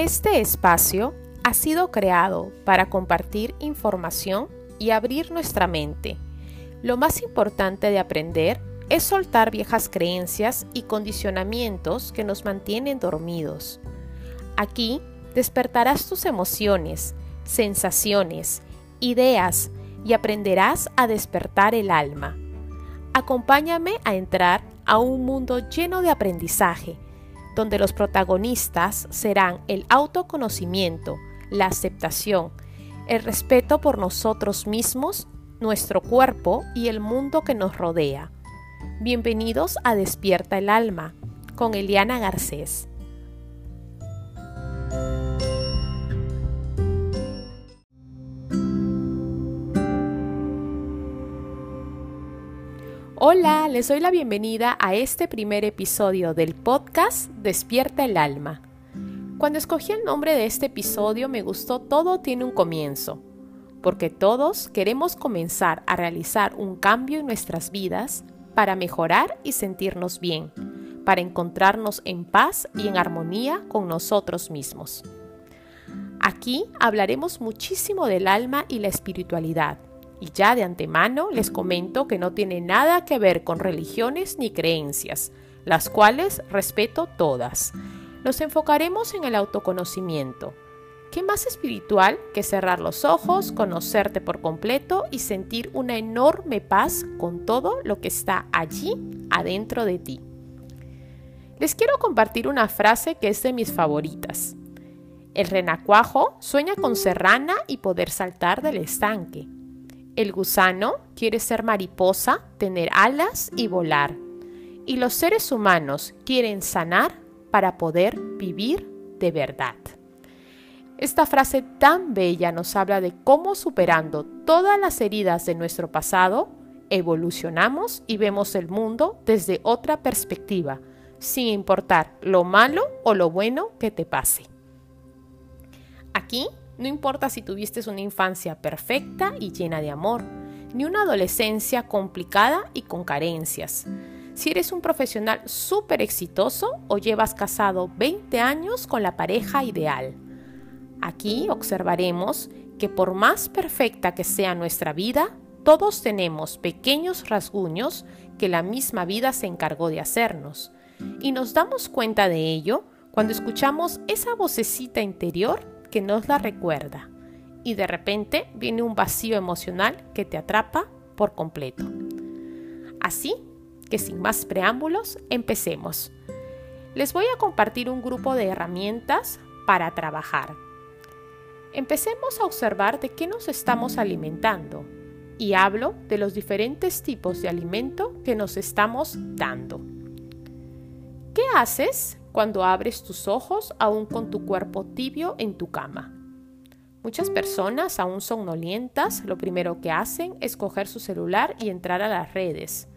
Este espacio ha sido creado para compartir información y abrir nuestra mente. Lo más importante de aprender es soltar viejas creencias y condicionamientos que nos mantienen dormidos. Aquí despertarás tus emociones, sensaciones, ideas y aprenderás a despertar el alma. Acompáñame a entrar a un mundo lleno de aprendizaje, donde los protagonistas serán el autoconocimiento, la aceptación, el respeto por nosotros mismos, nuestro cuerpo y el mundo que nos rodea. Bienvenidos a Despierta el Alma con Eliana Garcés. Hola, les doy la bienvenida a este primer episodio del podcast Despierta el Alma. Cuando escogí el nombre de este episodio me gustó Todo tiene un comienzo, porque todos queremos comenzar a realizar un cambio en nuestras vidas para mejorar y sentirnos bien, para encontrarnos en paz y en armonía con nosotros mismos. Aquí hablaremos muchísimo del alma y la espiritualidad y ya de antemano les comento que no tiene nada que ver con religiones ni creencias, las cuales respeto todas. Nos enfocaremos en el autoconocimiento. ¿Qué más espiritual que cerrar los ojos, conocerte por completo y sentir una enorme paz con todo lo que está allí adentro de ti? Les quiero compartir una frase que es de mis favoritas. El renacuajo sueña con serrana y poder saltar del estanque. El gusano quiere ser mariposa, tener alas y volar. Y los seres humanos quieren sanar para poder vivir de verdad. Esta frase tan bella nos habla de cómo superando todas las heridas de nuestro pasado, evolucionamos y vemos el mundo desde otra perspectiva, sin importar lo malo o lo bueno que te pase. Aquí no importa si tuviste una infancia perfecta y llena de amor, ni una adolescencia complicada y con carencias. Si eres un profesional súper exitoso o llevas casado 20 años con la pareja ideal. Aquí observaremos que por más perfecta que sea nuestra vida, todos tenemos pequeños rasguños que la misma vida se encargó de hacernos. Y nos damos cuenta de ello cuando escuchamos esa vocecita interior que nos la recuerda y de repente viene un vacío emocional que te atrapa por completo. Así que sin más preámbulos, empecemos. Les voy a compartir un grupo de herramientas para trabajar. Empecemos a observar de qué nos estamos alimentando y hablo de los diferentes tipos de alimento que nos estamos dando. ¿Qué haces cuando abres tus ojos aún con tu cuerpo tibio en tu cama. Muchas personas, aún somnolientas, lo primero que hacen es coger su celular y entrar a las redes.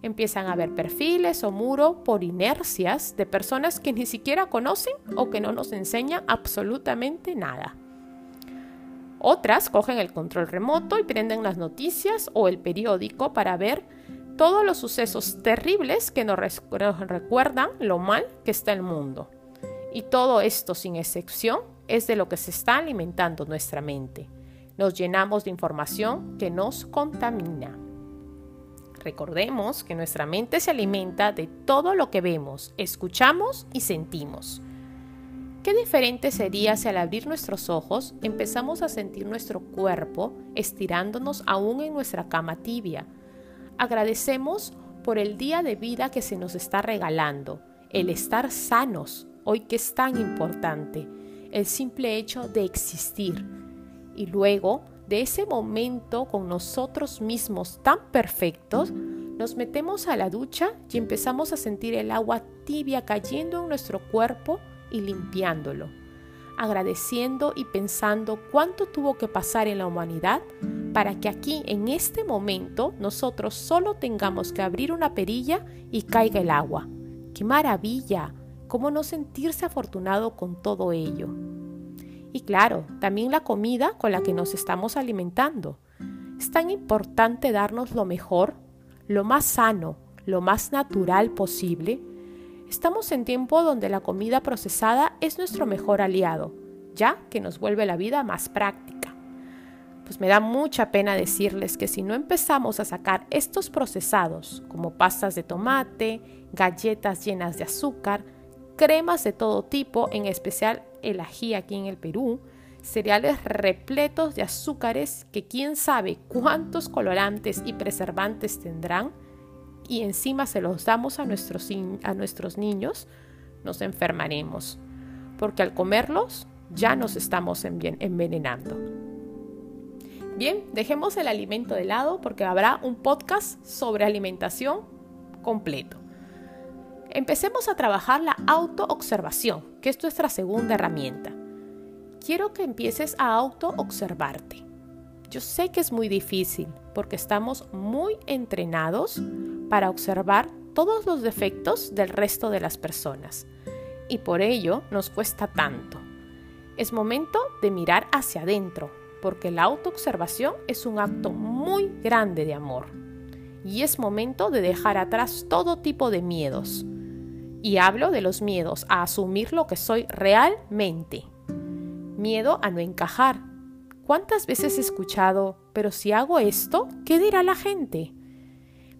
Empiezan a ver perfiles o muro por inercias de personas que ni siquiera conocen o que no nos enseñan absolutamente nada. Otras cogen el control remoto y prenden las noticias o el periódico para ver todos los sucesos terribles que nos, recuerdan lo mal que está el mundo. Y todo esto, sin excepción, es de lo que se está alimentando nuestra mente. Nos llenamos de información que nos contamina. Recordemos que nuestra mente se alimenta de todo lo que vemos, escuchamos y sentimos. ¿Qué diferente sería si al abrir nuestros ojos empezamos a sentir nuestro cuerpo estirándonos aún en nuestra cama tibia? Agradecemos por el día de vida que se nos está regalando, el estar sanos, hoy que es tan importante, el simple hecho de existir. Y luego, de ese momento con nosotros mismos tan perfectos, nos metemos a la ducha y empezamos a sentir el agua tibia cayendo en nuestro cuerpo y limpiándolo, agradeciendo y pensando cuánto tuvo que pasar en la humanidad para que aquí en este momento nosotros solo tengamos que abrir una perilla y caiga el agua. ¡Qué maravilla! ¿Cómo no sentirse afortunado con todo ello? Y claro, también la comida con la que nos estamos alimentando. Es tan importante darnos lo mejor, lo más sano, lo más natural posible. Estamos en tiempo donde la comida procesada es nuestro mejor aliado, ya que nos vuelve la vida más práctica. Pues me da mucha pena decirles que si no empezamos a sacar estos procesados, como pastas de tomate, galletas llenas de azúcar, cremas de todo tipo, en especial el ají aquí en el Perú, cereales repletos de azúcares que quién sabe cuántos colorantes y preservantes tendrán, y encima se los damos a nuestros, a nuestros niños, nos enfermaremos, porque al comerlos ya nos estamos envenenando. Bien, dejemos el alimento de lado porque habrá un podcast sobre alimentación completo. Empecemos a trabajar la autoobservación, que es nuestra segunda herramienta. Quiero que empieces a autoobservarte. Yo sé que es muy difícil porque estamos muy entrenados para observar todos los defectos del resto de las personas y por ello nos cuesta tanto. Es momento de mirar hacia adentro porque la autoobservación es un acto muy grande de amor y es momento de dejar atrás todo tipo de miedos. Y hablo de los miedos a asumir lo que soy realmente. Miedo a no encajar. ¿Cuántas veces he escuchado, pero si hago esto, ¿qué dirá la gente?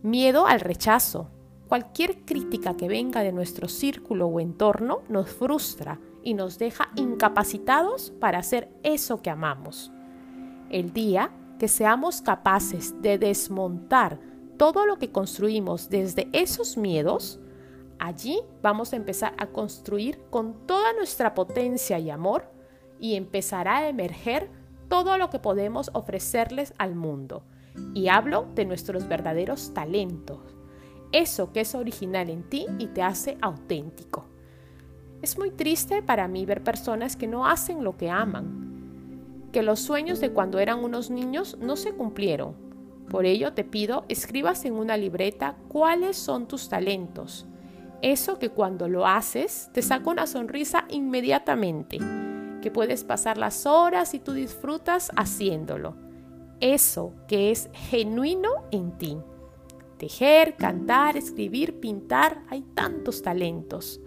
Miedo al rechazo. Cualquier crítica que venga de nuestro círculo o entorno nos frustra y nos deja incapacitados para hacer eso que amamos. El día que seamos capaces de desmontar todo lo que construimos desde esos miedos, allí vamos a empezar a construir con toda nuestra potencia y amor y empezará a emerger todo lo que podemos ofrecerles al mundo y hablo de nuestros verdaderos talentos, eso que es original en ti y te hace auténtico. Es muy triste para mí ver personas que no hacen lo que aman, que los sueños de cuando eran unos niños no se cumplieron. Por ello te pido, escribas en una libreta cuáles son tus talentos. Eso que cuando lo haces te saca una sonrisa inmediatamente, que puedes pasar las horas y tú disfrutas haciéndolo eso que es genuino en ti. Tejer, cantar, escribir, pintar, hay tantos talentos.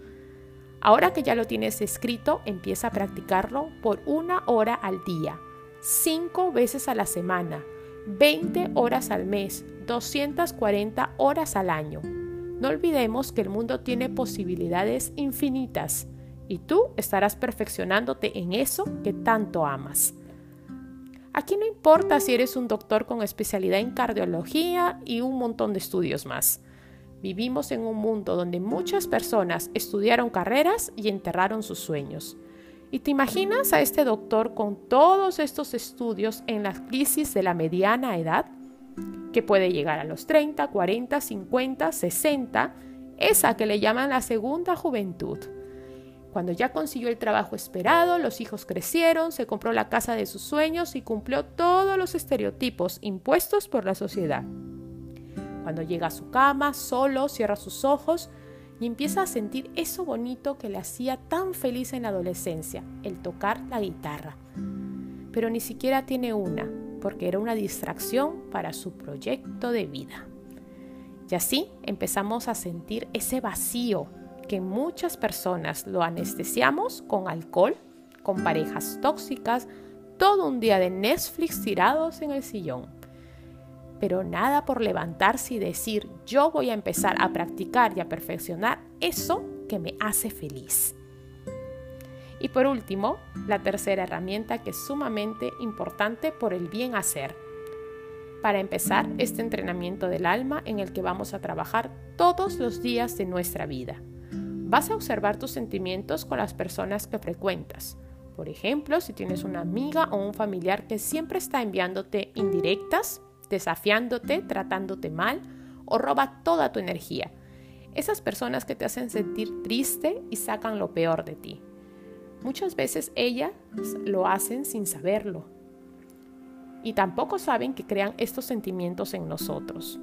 Ahora que ya lo tienes escrito, empieza a practicarlo por una hora al día, cinco veces a la semana, 20 horas al mes, 240 horas al año. No olvidemos que el mundo tiene posibilidades infinitas y tú estarás perfeccionándote en eso que tanto amas. Aquí no importa si eres un doctor con especialidad en cardiología y un montón de estudios más. Vivimos en un mundo donde muchas personas estudiaron carreras y enterraron sus sueños. ¿Y te imaginas a este doctor con todos estos estudios en la crisis de la mediana edad? Que puede llegar a los 30, 40, 50, 60, esa que le llaman la segunda juventud. Cuando ya consiguió el trabajo esperado, los hijos crecieron, se compró la casa de sus sueños y cumplió todos los estereotipos impuestos por la sociedad. Cuando llega a su cama, solo, cierra sus ojos y empieza a sentir eso bonito que le hacía tan feliz en la adolescencia, el tocar la guitarra. Pero ni siquiera tiene una, porque era una distracción para su proyecto de vida. Y así empezamos a sentir ese vacío que muchas personas lo anestesiamos con alcohol, con parejas tóxicas, todo un día de Netflix tirados en el sillón. Pero nada por levantarse y decir, yo voy a empezar a practicar y a perfeccionar eso que me hace feliz. Y por último, la tercera herramienta que es sumamente importante por el bien hacer. Para empezar, este entrenamiento del alma en el que vamos a trabajar todos los días de nuestra vida. Vas a observar tus sentimientos con las personas que frecuentas. Por ejemplo, si tienes una amiga o un familiar que siempre está enviándote indirectas, desafiándote, tratándote mal o roba toda tu energía. Esas personas que te hacen sentir triste y sacan lo peor de ti. Muchas veces ellas lo hacen sin saberlo. Y tampoco saben que crean estos sentimientos en nosotros.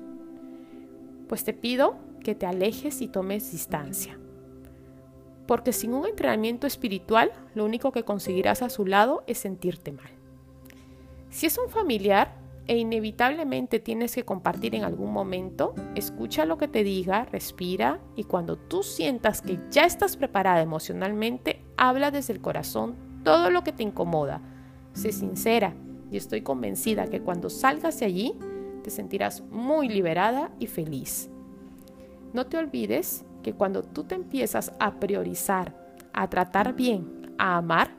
Pues te pido que te alejes y tomes distancia porque sin un entrenamiento espiritual lo único que conseguirás a su lado es sentirte mal. Si es un familiar, e inevitablemente tienes que compartir en algún momento, escucha lo que te diga, respira y cuando tú sientas que ya estás preparada emocionalmente, habla desde el corazón todo lo que te incomoda. Sé sincera y estoy convencida que cuando salgas de allí te sentirás muy liberada y feliz. No te olvides que cuando tú te empiezas a priorizar, a tratar bien, a amar,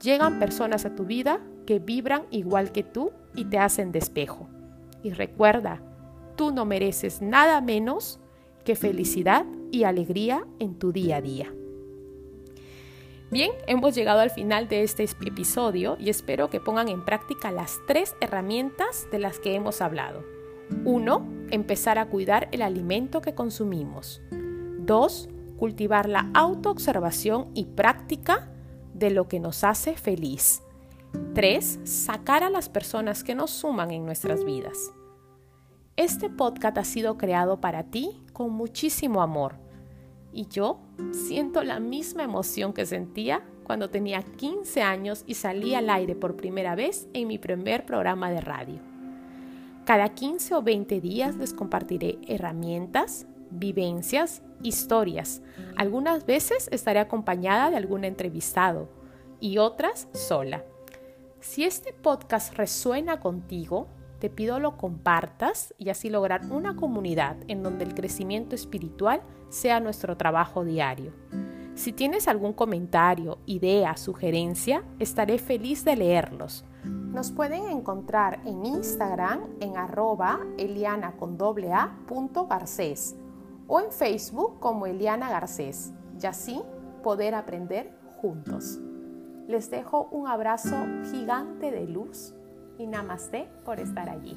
llegan personas a tu vida que vibran igual que tú y te hacen despejo. Y recuerda, tú no mereces nada menos que felicidad y alegría en tu día a día. Bien, hemos llegado al final de este episodio y espero que pongan en práctica las tres herramientas de las que hemos hablado. 1. Empezar a cuidar el alimento que consumimos. 2. Cultivar la autoobservación y práctica de lo que nos hace feliz. 3. Sacar a las personas que nos suman en nuestras vidas. Este podcast ha sido creado para ti con muchísimo amor y yo siento la misma emoción que sentía cuando tenía 15 años y salí al aire por primera vez en mi primer programa de radio. Cada 15 o 20 días les compartiré herramientas, vivencias, historias. Algunas veces estaré acompañada de algún entrevistado y otras sola. Si este podcast resuena contigo, te pido lo compartas y así lograr una comunidad en donde el crecimiento espiritual sea nuestro trabajo diario. Si tienes algún comentario, idea, sugerencia, estaré feliz de leerlos. Nos pueden encontrar en Instagram en arroba eliana con doble a punto garcés o en Facebook como Eliana Garcés y así poder aprender juntos. Les dejo un abrazo gigante de luz y namaste por estar allí.